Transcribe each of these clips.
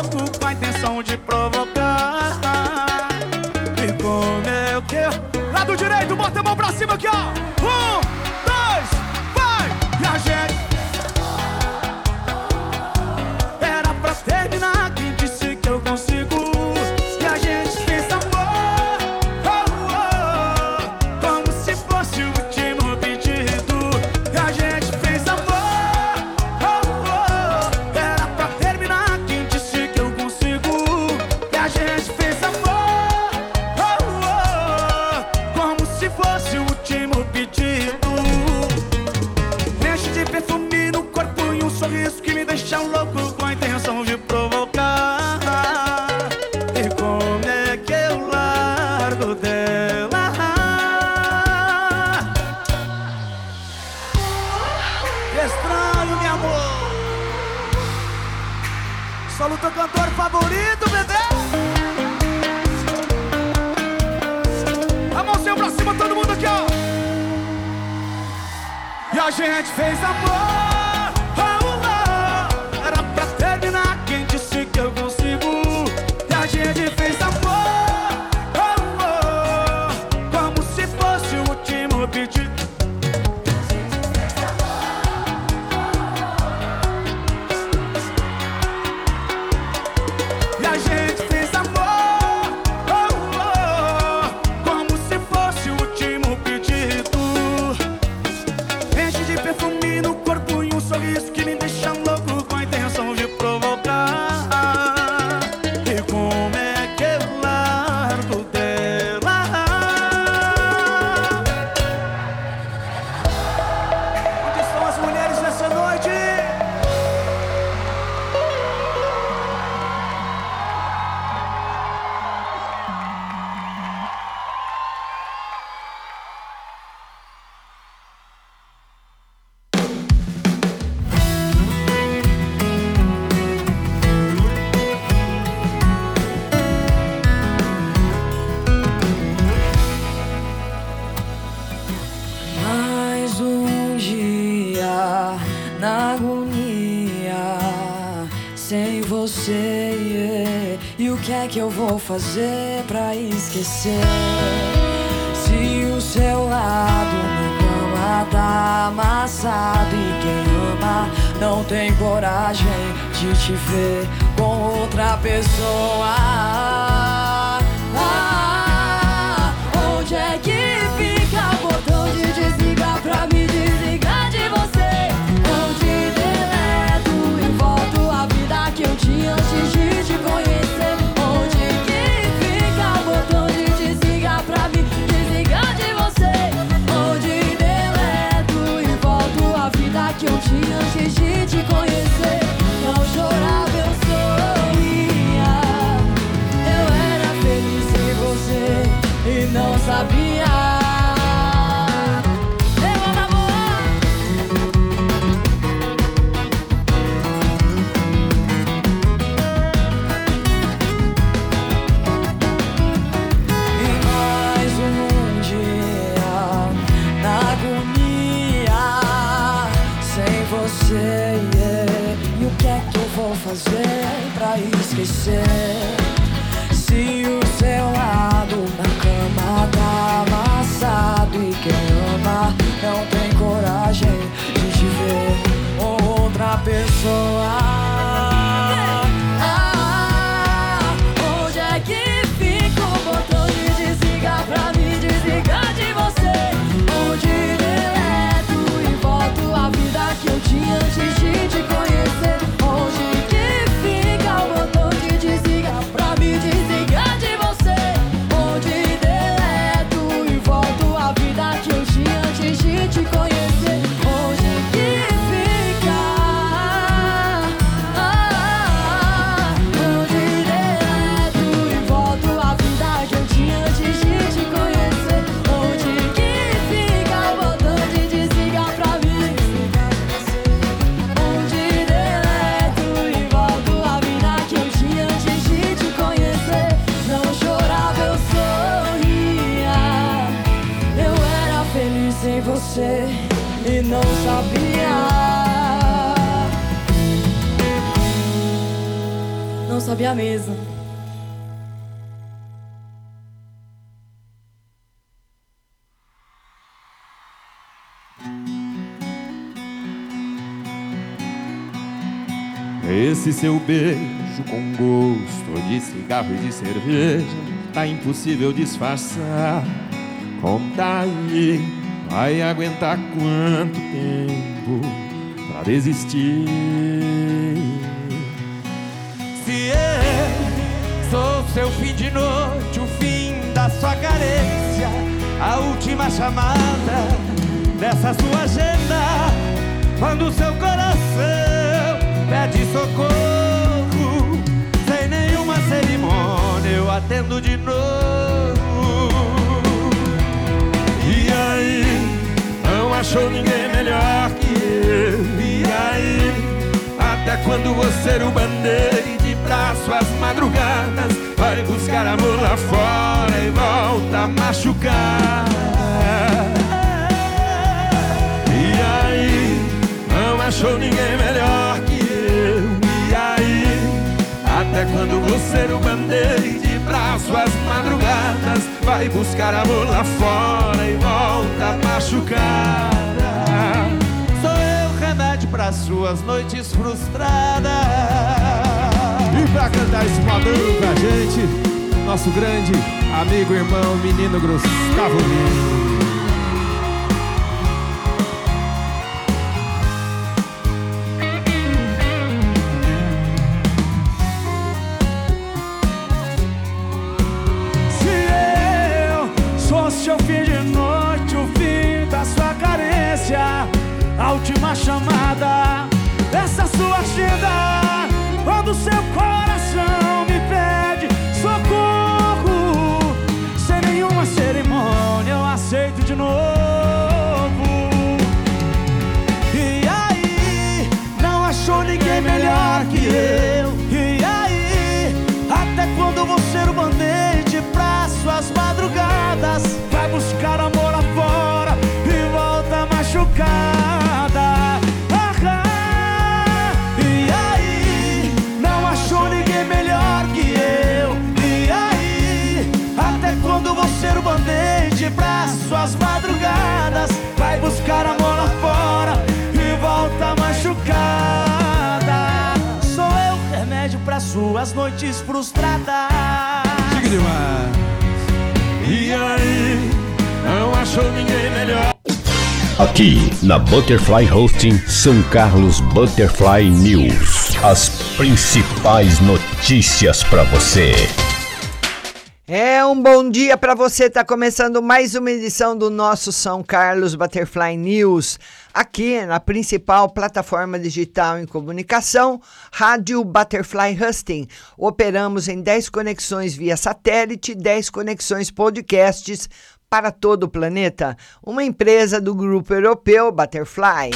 Bambu. fazer pra esquecer? Se o seu lado na cama tá amassado e quem ama não tem coragem de te ver com outra pessoa. Ah, onde é que fica o botão de desligar pra me desligar de você? Onde te deleto e volto à vida que eu tinha antes de te conhecer. que um dia antes de te conhecer, não chorava, eu sorria. Eu era feliz sem você e não sabia. fazer pra esquecer? Se o seu lado na cama tá amassado e quem ama não tem coragem de te ver outra pessoa. Sabia mesmo. Esse seu beijo com gosto de cigarro e de cerveja Tá impossível disfarçar Conta aí, vai aguentar quanto tempo pra desistir Se eu sou seu fim de noite, o fim da sua carência A última chamada dessa sua agenda. Quando seu coração pede socorro, sem nenhuma cerimônia eu atendo de novo. E aí, não achou ninguém melhor que eu? E aí, até quando você o suas madrugadas vai buscar amor lá fora e volta machucar? E aí, não achou ninguém melhor que até quando você no band-aid pra suas madrugadas Vai buscar amor lá fora e volta machucada Sou eu remédio para suas noites frustradas. E pra cantar esse modão pra gente Nosso grande amigo, irmão, menino Gustavo Lima a última chamada dessa sua agenda. Quando seu coração me pede socorro, sem nenhuma cerimônia eu aceito de novo. E aí, não achou ninguém melhor que eu. E aí, até quando você o band-aid pra suas madrugadas, pra suas madrugadas Vai buscar amor lá fora e volta machucada Sou eu remédio pra suas noites frustradas Diga demais E aí, não achou ninguém melhor Aqui na Butterfly Hosting São Carlos Butterfly News. As principais notícias para você. É um bom dia para você. Está começando mais uma edição do nosso São Carlos Butterfly News, aqui na principal plataforma digital em comunicação, Rádio Butterfly Husting. Operamos em 10 conexões via satélite, 10 conexões podcasts para todo o planeta. Uma empresa do grupo europeu Butterfly.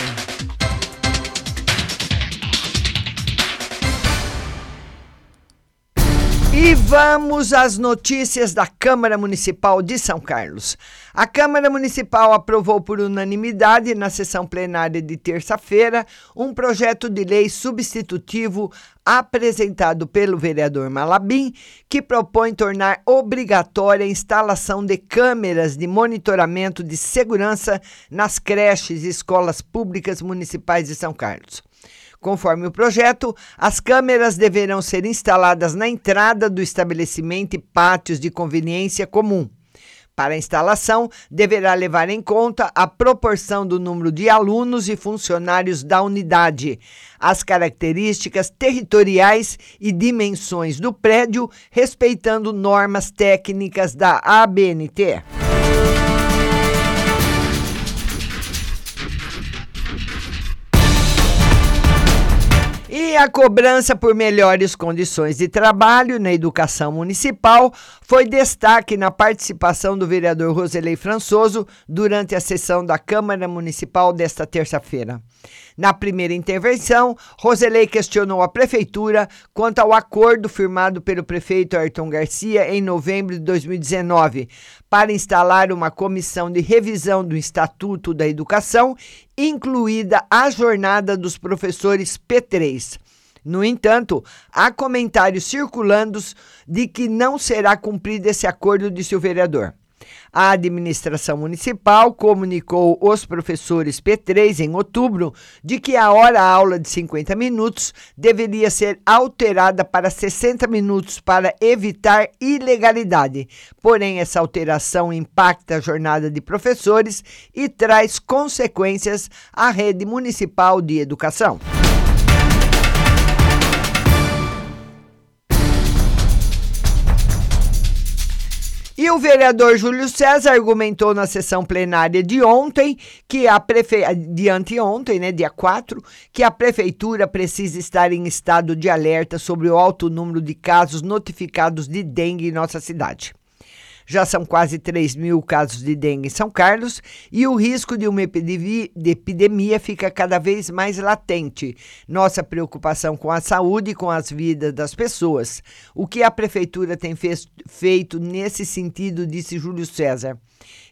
E vamos às notícias da Câmara Municipal de São Carlos. A Câmara Municipal aprovou por unanimidade na sessão plenária de terça-feira um projeto de lei substitutivo apresentado pelo vereador Malabim, que propõe tornar obrigatória a instalação de câmeras de monitoramento de segurança nas creches e escolas públicas municipais de São Carlos. Conforme o projeto, as câmeras deverão ser instaladas na entrada do estabelecimento e pátios de conveniência comum. Para a instalação, deverá levar em conta a proporção do número de alunos e funcionários da unidade, as características territoriais e dimensões do prédio, respeitando normas técnicas da ABNT. E a cobrança por melhores condições de trabalho na educação municipal foi destaque na participação do vereador Roselei Françoso durante a sessão da Câmara Municipal desta terça-feira. Na primeira intervenção, Roselei questionou a prefeitura quanto ao acordo firmado pelo prefeito Ayrton Garcia em novembro de 2019 para instalar uma comissão de revisão do Estatuto da Educação, incluída a jornada dos professores P3. No entanto, há comentários circulando de que não será cumprido esse acordo, disse o vereador. A administração municipal comunicou os professores P3 em outubro de que a hora-aula de 50 minutos deveria ser alterada para 60 minutos para evitar ilegalidade. Porém, essa alteração impacta a jornada de professores e traz consequências à rede municipal de educação. E o vereador Júlio César argumentou na sessão plenária de ontem, que a prefe... de anteontem, né, dia 4, que a prefeitura precisa estar em estado de alerta sobre o alto número de casos notificados de dengue em nossa cidade. Já são quase 3 mil casos de dengue em São Carlos e o risco de uma epidemia fica cada vez mais latente. Nossa preocupação com a saúde e com as vidas das pessoas. O que a prefeitura tem feito nesse sentido, disse Júlio César.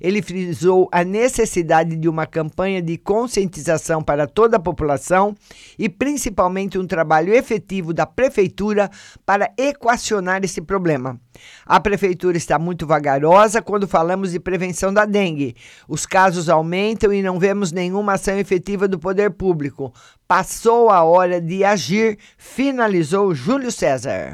Ele frisou a necessidade de uma campanha de conscientização para toda a população e principalmente um trabalho efetivo da prefeitura para equacionar esse problema. A prefeitura está muito vagarosa quando falamos de prevenção da dengue. Os casos aumentam e não vemos nenhuma ação efetiva do poder público. Passou a hora de agir, finalizou Júlio César.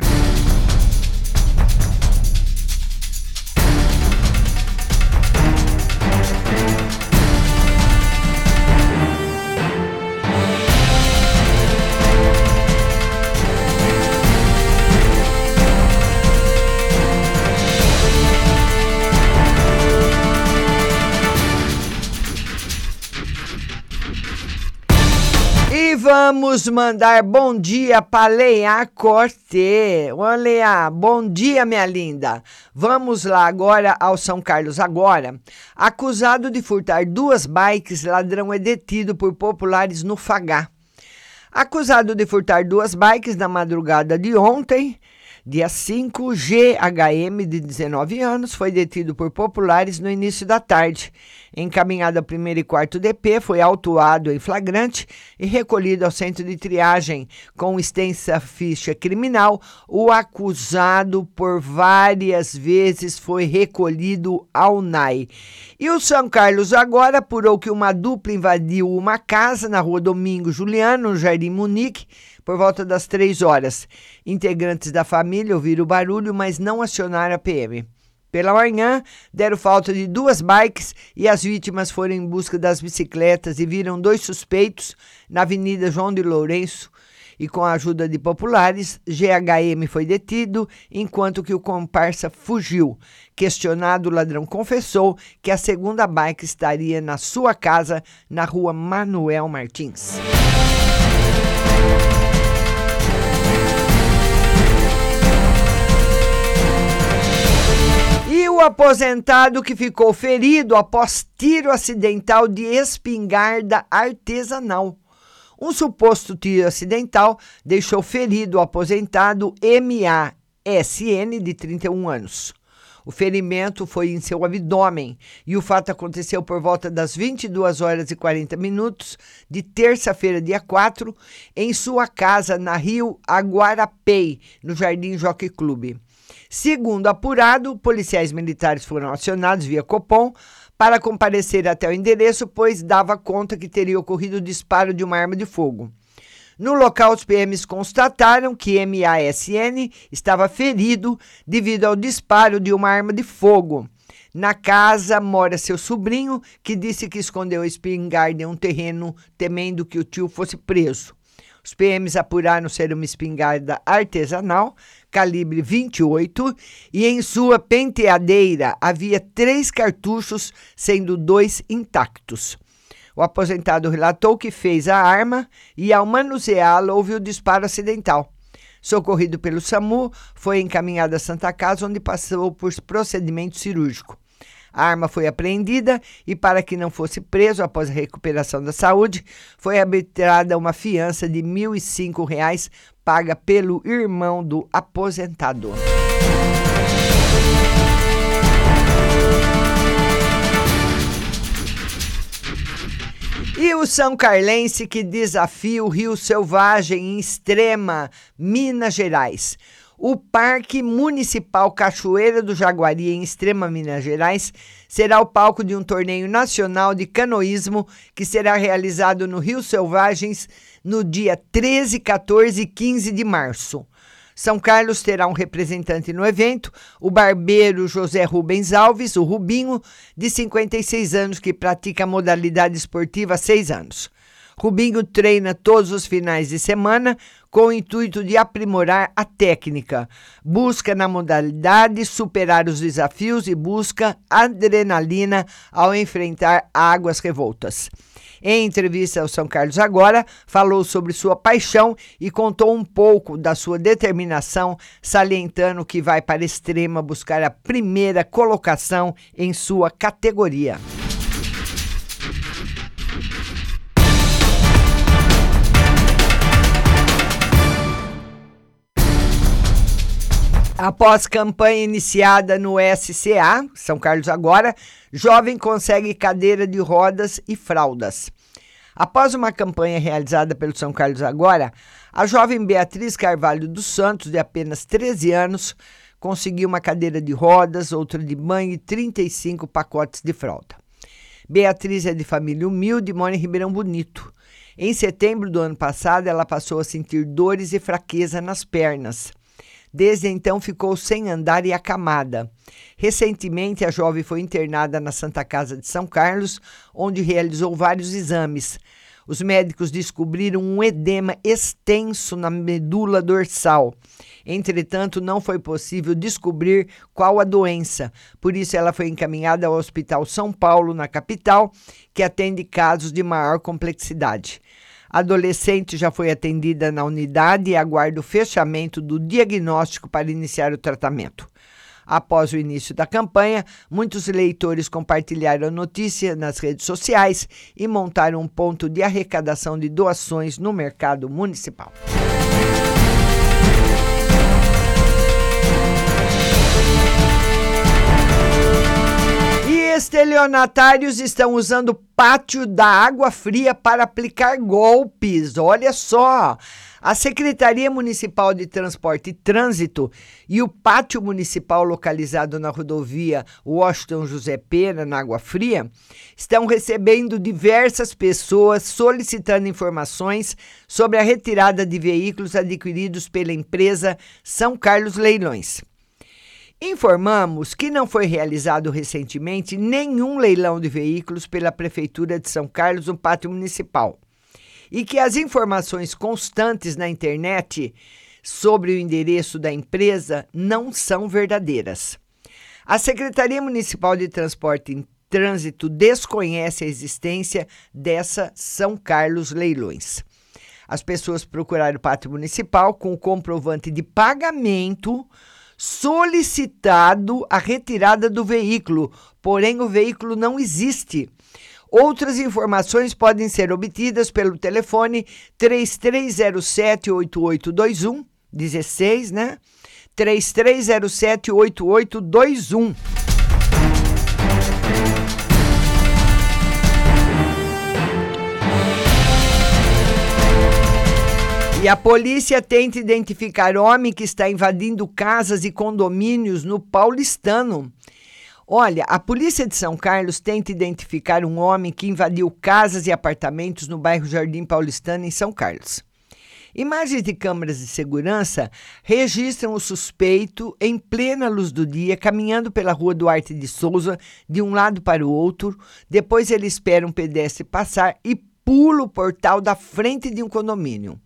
Vamos mandar bom dia para Leia Corte. Ô, Leia, bom dia, minha linda. Vamos lá agora ao São Carlos agora. Acusado de furtar duas bikes, ladrão é detido por populares no Fagá. Acusado de furtar duas bikes na madrugada de ontem, Dia 5, GHM, de 19 anos, foi detido por populares no início da tarde. Encaminhado ao primeiro e quarto DP, foi autuado em flagrante e recolhido ao centro de triagem. Com extensa ficha criminal, o acusado por várias vezes foi recolhido ao NAI. E o São Carlos agora apurou que uma dupla invadiu uma casa na rua Domingo Juliano, no Jardim Munique, por volta das três horas. Integrantes da família ouviram o barulho, mas não acionaram a PM. Pela manhã, deram falta de duas bikes e as vítimas foram em busca das bicicletas e viram dois suspeitos na Avenida João de Lourenço. E com a ajuda de populares, GHM foi detido, enquanto que o comparsa fugiu. Questionado, o ladrão confessou que a segunda bike estaria na sua casa, na rua Manuel Martins. O aposentado que ficou ferido após tiro acidental de espingarda artesanal. Um suposto tiro acidental deixou ferido o aposentado MASN, de 31 anos. O ferimento foi em seu abdômen e o fato aconteceu por volta das 22 horas e 40 minutos de terça-feira, dia 4, em sua casa na Rio Aguarapei, no Jardim Jockey Clube. Segundo apurado, policiais militares foram acionados via Copom para comparecer até o endereço, pois dava conta que teria ocorrido o disparo de uma arma de fogo. No local, os PMs constataram que MASN estava ferido devido ao disparo de uma arma de fogo. Na casa mora seu sobrinho, que disse que escondeu a espingarda em um terreno, temendo que o tio fosse preso. Os PMs apuraram ser uma espingarda artesanal calibre 28 e em sua penteadeira havia três cartuchos, sendo dois intactos. O aposentado relatou que fez a arma e, ao manuseá-la, houve o disparo acidental. Socorrido pelo SAMU, foi encaminhado à Santa Casa, onde passou por procedimento cirúrgico. A arma foi apreendida e, para que não fosse preso após a recuperação da saúde, foi arbitrada uma fiança de R$ 1.005 paga pelo irmão do aposentado. E o São Carlense que desafia o Rio Selvagem em Extrema, Minas Gerais. O Parque Municipal Cachoeira do Jaguari, em Extrema Minas Gerais, será o palco de um torneio nacional de canoísmo que será realizado no Rio Selvagens no dia 13, 14 e 15 de março. São Carlos terá um representante no evento, o barbeiro José Rubens Alves, o Rubinho, de 56 anos, que pratica a modalidade esportiva há seis anos. Rubinho treina todos os finais de semana com o intuito de aprimorar a técnica. Busca na modalidade superar os desafios e busca adrenalina ao enfrentar águas revoltas. Em entrevista ao São Carlos Agora, falou sobre sua paixão e contou um pouco da sua determinação, salientando que vai para a extrema buscar a primeira colocação em sua categoria. Após campanha iniciada no SCA, São Carlos agora, jovem consegue cadeira de rodas e fraldas. Após uma campanha realizada pelo São Carlos agora, a jovem Beatriz Carvalho dos Santos, de apenas 13 anos, conseguiu uma cadeira de rodas, outra de banho e 35 pacotes de fralda. Beatriz é de família humilde e mora em Ribeirão Bonito. Em setembro do ano passado, ela passou a sentir dores e fraqueza nas pernas. Desde então ficou sem andar e acamada. Recentemente, a jovem foi internada na Santa Casa de São Carlos, onde realizou vários exames. Os médicos descobriram um edema extenso na medula dorsal. Entretanto, não foi possível descobrir qual a doença. Por isso, ela foi encaminhada ao Hospital São Paulo, na capital, que atende casos de maior complexidade. Adolescente já foi atendida na unidade e aguarda o fechamento do diagnóstico para iniciar o tratamento. Após o início da campanha, muitos leitores compartilharam a notícia nas redes sociais e montaram um ponto de arrecadação de doações no mercado municipal. Estelionatários estão usando pátio da água fria para aplicar golpes. Olha só. A Secretaria Municipal de Transporte e Trânsito e o pátio municipal localizado na rodovia Washington José Pera, na Água Fria, estão recebendo diversas pessoas solicitando informações sobre a retirada de veículos adquiridos pela empresa São Carlos Leilões. Informamos que não foi realizado recentemente nenhum leilão de veículos pela Prefeitura de São Carlos no Pátio Municipal e que as informações constantes na internet sobre o endereço da empresa não são verdadeiras. A Secretaria Municipal de Transporte e Trânsito desconhece a existência dessa São Carlos Leilões. As pessoas procuraram o Pátio Municipal com o comprovante de pagamento solicitado a retirada do veículo, porém o veículo não existe. Outras informações podem ser obtidas pelo telefone 3307 8821 16, né? 3307 E a polícia tenta identificar homem que está invadindo casas e condomínios no Paulistano. Olha, a polícia de São Carlos tenta identificar um homem que invadiu casas e apartamentos no bairro Jardim Paulistano, em São Carlos. Imagens de câmeras de segurança registram o suspeito em plena luz do dia, caminhando pela rua Duarte de Souza, de um lado para o outro. Depois ele espera um pedestre passar e pula o portal da frente de um condomínio.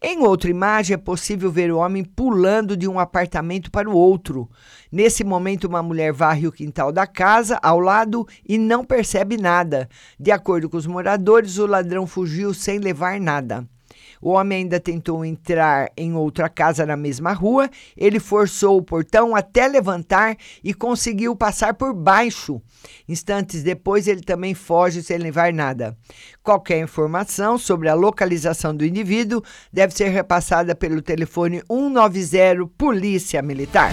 Em outra imagem, é possível ver o homem pulando de um apartamento para o outro. Nesse momento, uma mulher varre o quintal da casa ao lado e não percebe nada. De acordo com os moradores, o ladrão fugiu sem levar nada. O homem ainda tentou entrar em outra casa na mesma rua. Ele forçou o portão até levantar e conseguiu passar por baixo. Instantes depois, ele também foge sem levar nada. Qualquer informação sobre a localização do indivíduo deve ser repassada pelo telefone 190 Polícia Militar.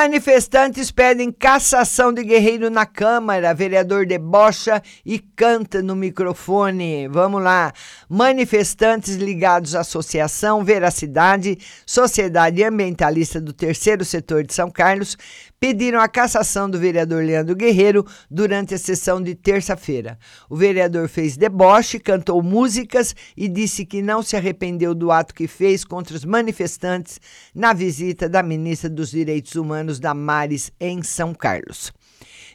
Manifestantes pedem cassação de Guerreiro na Câmara. Vereador debocha e canta no microfone. Vamos lá. Manifestantes ligados à Associação Veracidade, Sociedade Ambientalista do Terceiro Setor de São Carlos, pediram a cassação do vereador Leandro Guerreiro durante a sessão de terça-feira. O vereador fez deboche, cantou músicas e disse que não se arrependeu do ato que fez contra os manifestantes na visita da ministra dos Direitos Humanos, Damares, em São Carlos.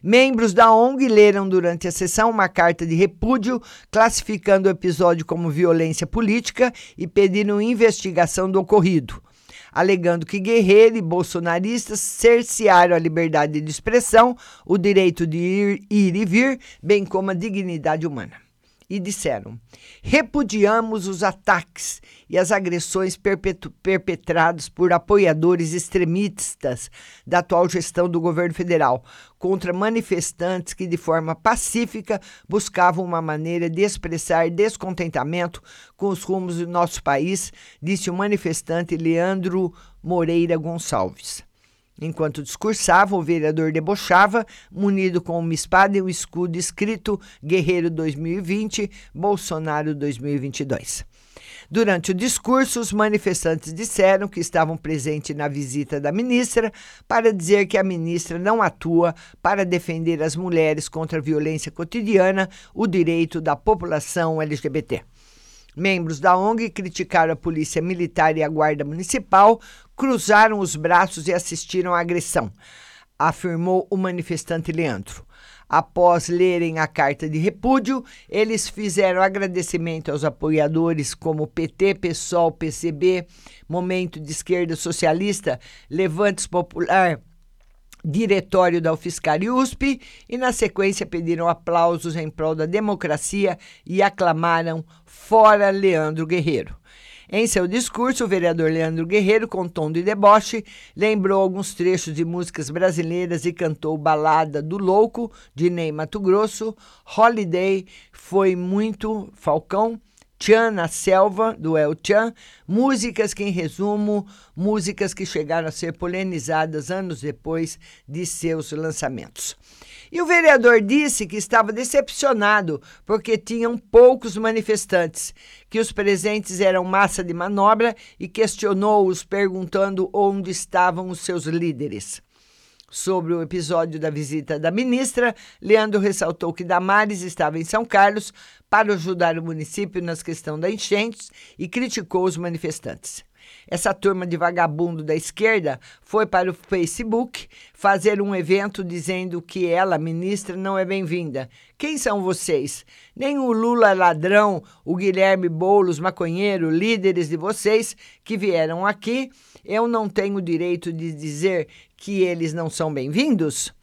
Membros da ONG leram durante a sessão uma carta de repúdio classificando o episódio como violência política e pediram investigação do ocorrido alegando que Guerreiro e bolsonaristas cercearam a liberdade de expressão, o direito de ir, ir e vir, bem como a dignidade humana e disseram: repudiamos os ataques e as agressões perpetrados por apoiadores extremistas da atual gestão do governo federal contra manifestantes que, de forma pacífica, buscavam uma maneira de expressar descontentamento com os rumos do nosso país, disse o manifestante Leandro Moreira Gonçalves. Enquanto discursava, o vereador debochava, munido com uma espada e um escudo escrito Guerreiro 2020, Bolsonaro 2022. Durante o discurso, os manifestantes disseram que estavam presentes na visita da ministra para dizer que a ministra não atua para defender as mulheres contra a violência cotidiana, o direito da população LGBT. Membros da ONG criticaram a polícia militar e a guarda municipal, cruzaram os braços e assistiram à agressão, afirmou o manifestante Leandro. Após lerem a carta de repúdio, eles fizeram agradecimento aos apoiadores como PT, PSOL, PCB, Momento de Esquerda Socialista, Levantes Popular, diretório da UFSCar e USP e, na sequência, pediram aplausos em prol da democracia e aclamaram Fora Leandro Guerreiro. Em seu discurso, o vereador Leandro Guerreiro, com tom de deboche, lembrou alguns trechos de músicas brasileiras e cantou Balada do Louco, de Ney Mato Grosso, Holiday, Foi Muito Falcão, Tchan na Selva, do El Tchan, músicas que, em resumo, músicas que chegaram a ser polenizadas anos depois de seus lançamentos. E o vereador disse que estava decepcionado porque tinham poucos manifestantes, que os presentes eram massa de manobra e questionou-os perguntando onde estavam os seus líderes. Sobre o episódio da visita da ministra, Leandro ressaltou que Damares estava em São Carlos para ajudar o município nas questões da enchentes e criticou os manifestantes. Essa turma de vagabundo da esquerda foi para o Facebook fazer um evento dizendo que ela, ministra, não é bem-vinda. Quem são vocês? Nem o Lula ladrão, o Guilherme Boulos maconheiro, líderes de vocês que vieram aqui, eu não tenho direito de dizer que eles não são bem-vindos?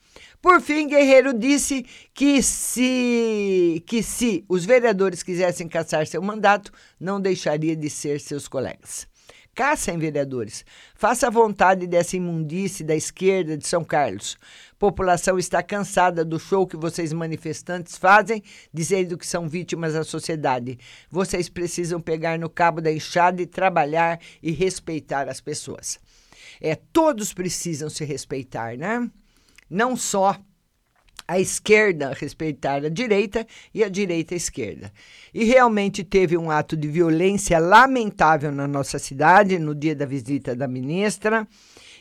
Por fim, Guerreiro disse que se, que se os vereadores quisessem caçar seu mandato, não deixaria de ser seus colegas. Caçem vereadores. Faça a vontade dessa imundície da esquerda de São Carlos. População está cansada do show que vocês manifestantes fazem, dizendo que são vítimas da sociedade. Vocês precisam pegar no cabo da enxada e trabalhar e respeitar as pessoas. É, todos precisam se respeitar, né? Não só a esquerda respeitar a direita e a direita a esquerda. E realmente teve um ato de violência lamentável na nossa cidade no dia da visita da ministra.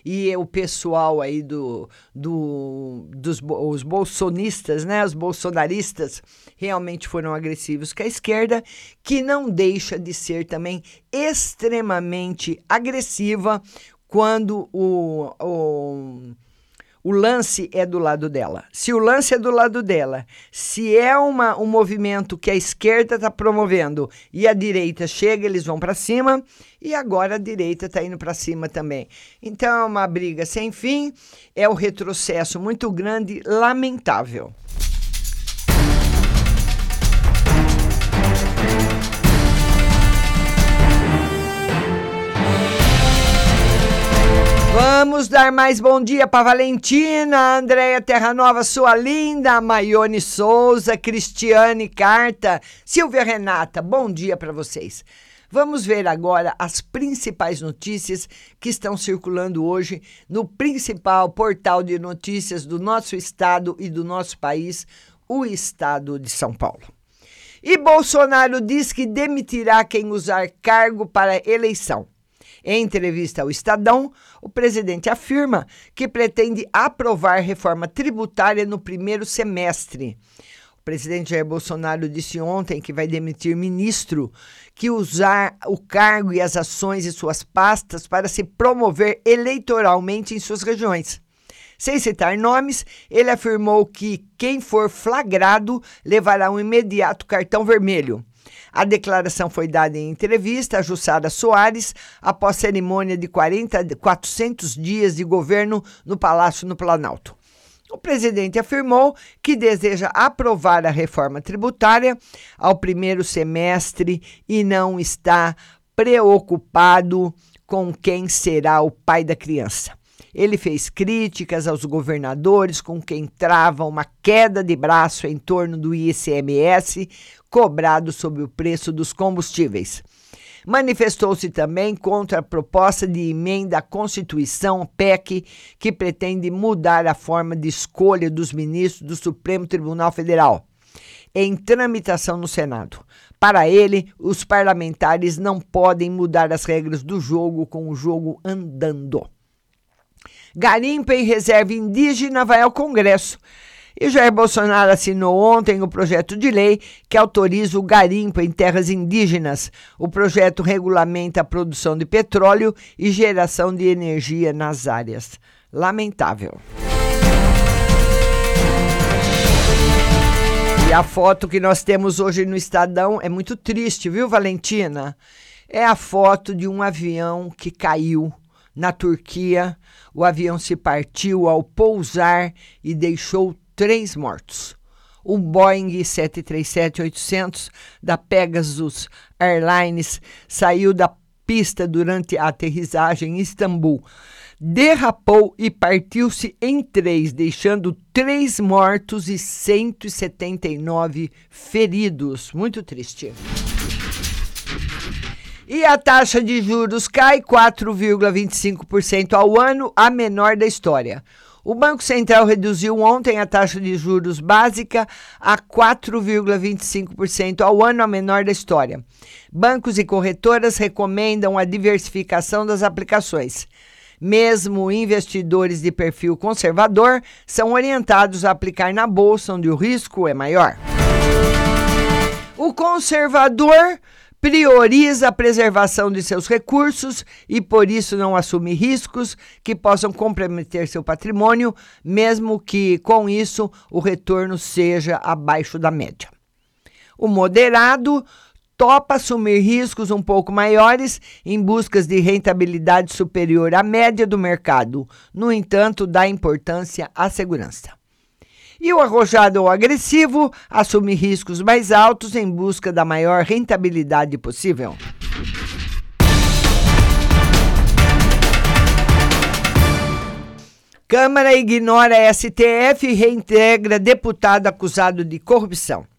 E o pessoal aí do, do dos os bolsonistas, né, os bolsonaristas, realmente foram agressivos com a esquerda, que não deixa de ser também extremamente agressiva quando o, o o lance é do lado dela. Se o lance é do lado dela, se é uma, um movimento que a esquerda está promovendo e a direita chega, eles vão para cima, e agora a direita está indo para cima também. Então é uma briga sem fim, é um retrocesso muito grande, lamentável. Vamos dar mais bom dia para Valentina, Andréia Terra Nova, sua linda, Maione Souza, Cristiane Carta, Silvia Renata, bom dia para vocês. Vamos ver agora as principais notícias que estão circulando hoje no principal portal de notícias do nosso estado e do nosso país, o estado de São Paulo. E Bolsonaro diz que demitirá quem usar cargo para eleição. Em entrevista ao Estadão, o presidente afirma que pretende aprovar reforma tributária no primeiro semestre. O presidente Jair Bolsonaro disse ontem que vai demitir ministro que usar o cargo e as ações e suas pastas para se promover eleitoralmente em suas regiões. Sem citar nomes, ele afirmou que quem for flagrado levará um imediato cartão vermelho. A declaração foi dada em entrevista a Jussara Soares após cerimônia de 40, 400 dias de governo no Palácio no Planalto. O presidente afirmou que deseja aprovar a reforma tributária ao primeiro semestre e não está preocupado com quem será o pai da criança. Ele fez críticas aos governadores com quem trava uma queda de braço em torno do ICMS cobrado sobre o preço dos combustíveis. Manifestou-se também contra a proposta de emenda à Constituição PEC, que pretende mudar a forma de escolha dos ministros do Supremo Tribunal Federal, em tramitação no Senado. Para ele, os parlamentares não podem mudar as regras do jogo com o jogo andando. Garimpa em reserva indígena vai ao Congresso. E Jair Bolsonaro assinou ontem o projeto de lei que autoriza o garimpo em terras indígenas. O projeto regulamenta a produção de petróleo e geração de energia nas áreas. Lamentável. E a foto que nós temos hoje no Estadão é muito triste, viu, Valentina? É a foto de um avião que caiu na Turquia. O avião se partiu ao pousar e deixou três mortos. O Boeing 737-800 da Pegasus Airlines saiu da pista durante a aterrissagem em Istambul. Derrapou e partiu-se em três, deixando três mortos e 179 feridos. Muito triste. E a taxa de juros cai 4,25% ao ano, a menor da história. O Banco Central reduziu ontem a taxa de juros básica a 4,25% ao ano, a menor da história. Bancos e corretoras recomendam a diversificação das aplicações. Mesmo investidores de perfil conservador são orientados a aplicar na bolsa, onde o risco é maior. O conservador prioriza a preservação de seus recursos e, por isso, não assume riscos que possam comprometer seu patrimônio, mesmo que, com isso, o retorno seja abaixo da média. O moderado topa assumir riscos um pouco maiores em busca de rentabilidade superior à média do mercado, no entanto, dá importância à segurança. E o arrojado ou agressivo assume riscos mais altos em busca da maior rentabilidade possível. Câmara ignora STF e reintegra deputado acusado de corrupção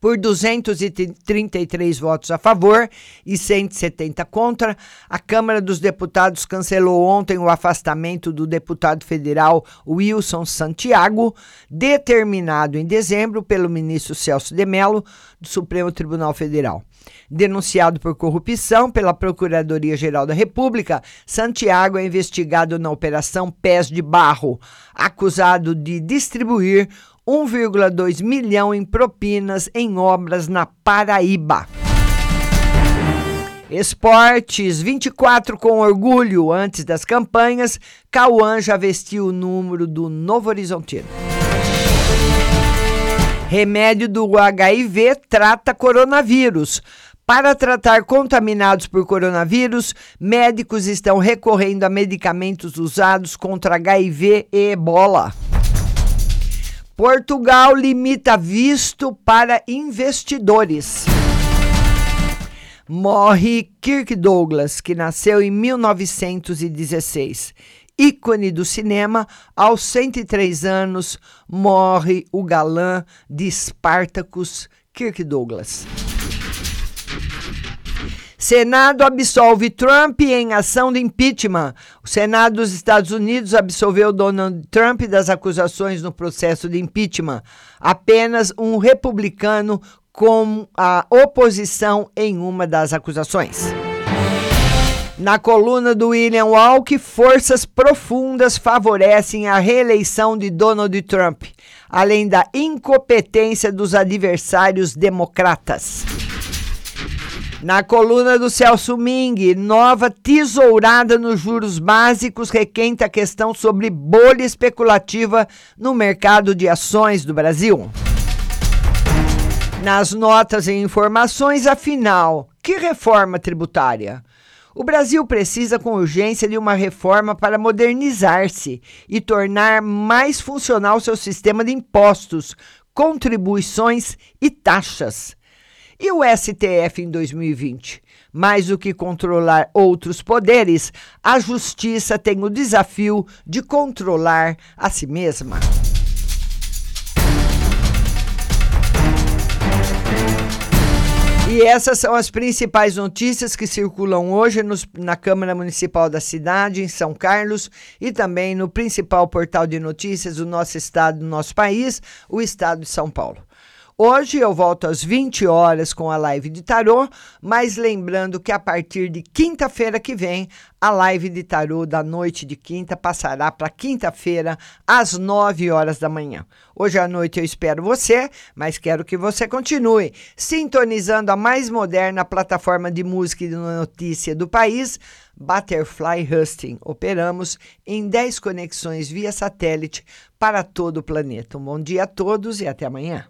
por 233 votos a favor e 170 contra, a Câmara dos Deputados cancelou ontem o afastamento do deputado federal Wilson Santiago, determinado em dezembro pelo ministro Celso de Mello, do Supremo Tribunal Federal. Denunciado por corrupção pela Procuradoria-Geral da República, Santiago é investigado na Operação Pés de Barro, acusado de distribuir 1,2 milhão em propinas em obras na Paraíba. Esportes 24 com orgulho. Antes das campanhas, Cauã já vestiu o número do Novo Horizontino. Remédio do HIV trata coronavírus. Para tratar contaminados por coronavírus, médicos estão recorrendo a medicamentos usados contra HIV e ebola. Portugal limita visto para investidores. Morre Kirk Douglas, que nasceu em 1916. Ícone do cinema, aos 103 anos, morre o galã de Spartacus, Kirk Douglas. Senado absolve Trump em ação de impeachment. O Senado dos Estados Unidos absolveu Donald Trump das acusações no processo de impeachment. Apenas um republicano com a oposição em uma das acusações. Na coluna do William Walk, forças profundas favorecem a reeleição de Donald Trump, além da incompetência dos adversários democratas. Na coluna do Celso Ming, nova tesourada nos juros básicos requenta a questão sobre bolha especulativa no mercado de ações do Brasil. Nas notas e informações, afinal, que reforma tributária? O Brasil precisa com urgência de uma reforma para modernizar-se e tornar mais funcional seu sistema de impostos, contribuições e taxas. E o STF em 2020? Mais do que controlar outros poderes, a justiça tem o desafio de controlar a si mesma. E essas são as principais notícias que circulam hoje nos, na Câmara Municipal da cidade, em São Carlos, e também no principal portal de notícias do nosso estado, do nosso país, o estado de São Paulo. Hoje eu volto às 20 horas com a live de tarô, mas lembrando que a partir de quinta-feira que vem, a live de tarô da noite de quinta passará para quinta-feira às 9 horas da manhã. Hoje à noite eu espero você, mas quero que você continue sintonizando a mais moderna plataforma de música e de notícia do país. Butterfly Husting. Operamos em 10 conexões via satélite para todo o planeta. Um bom dia a todos e até amanhã.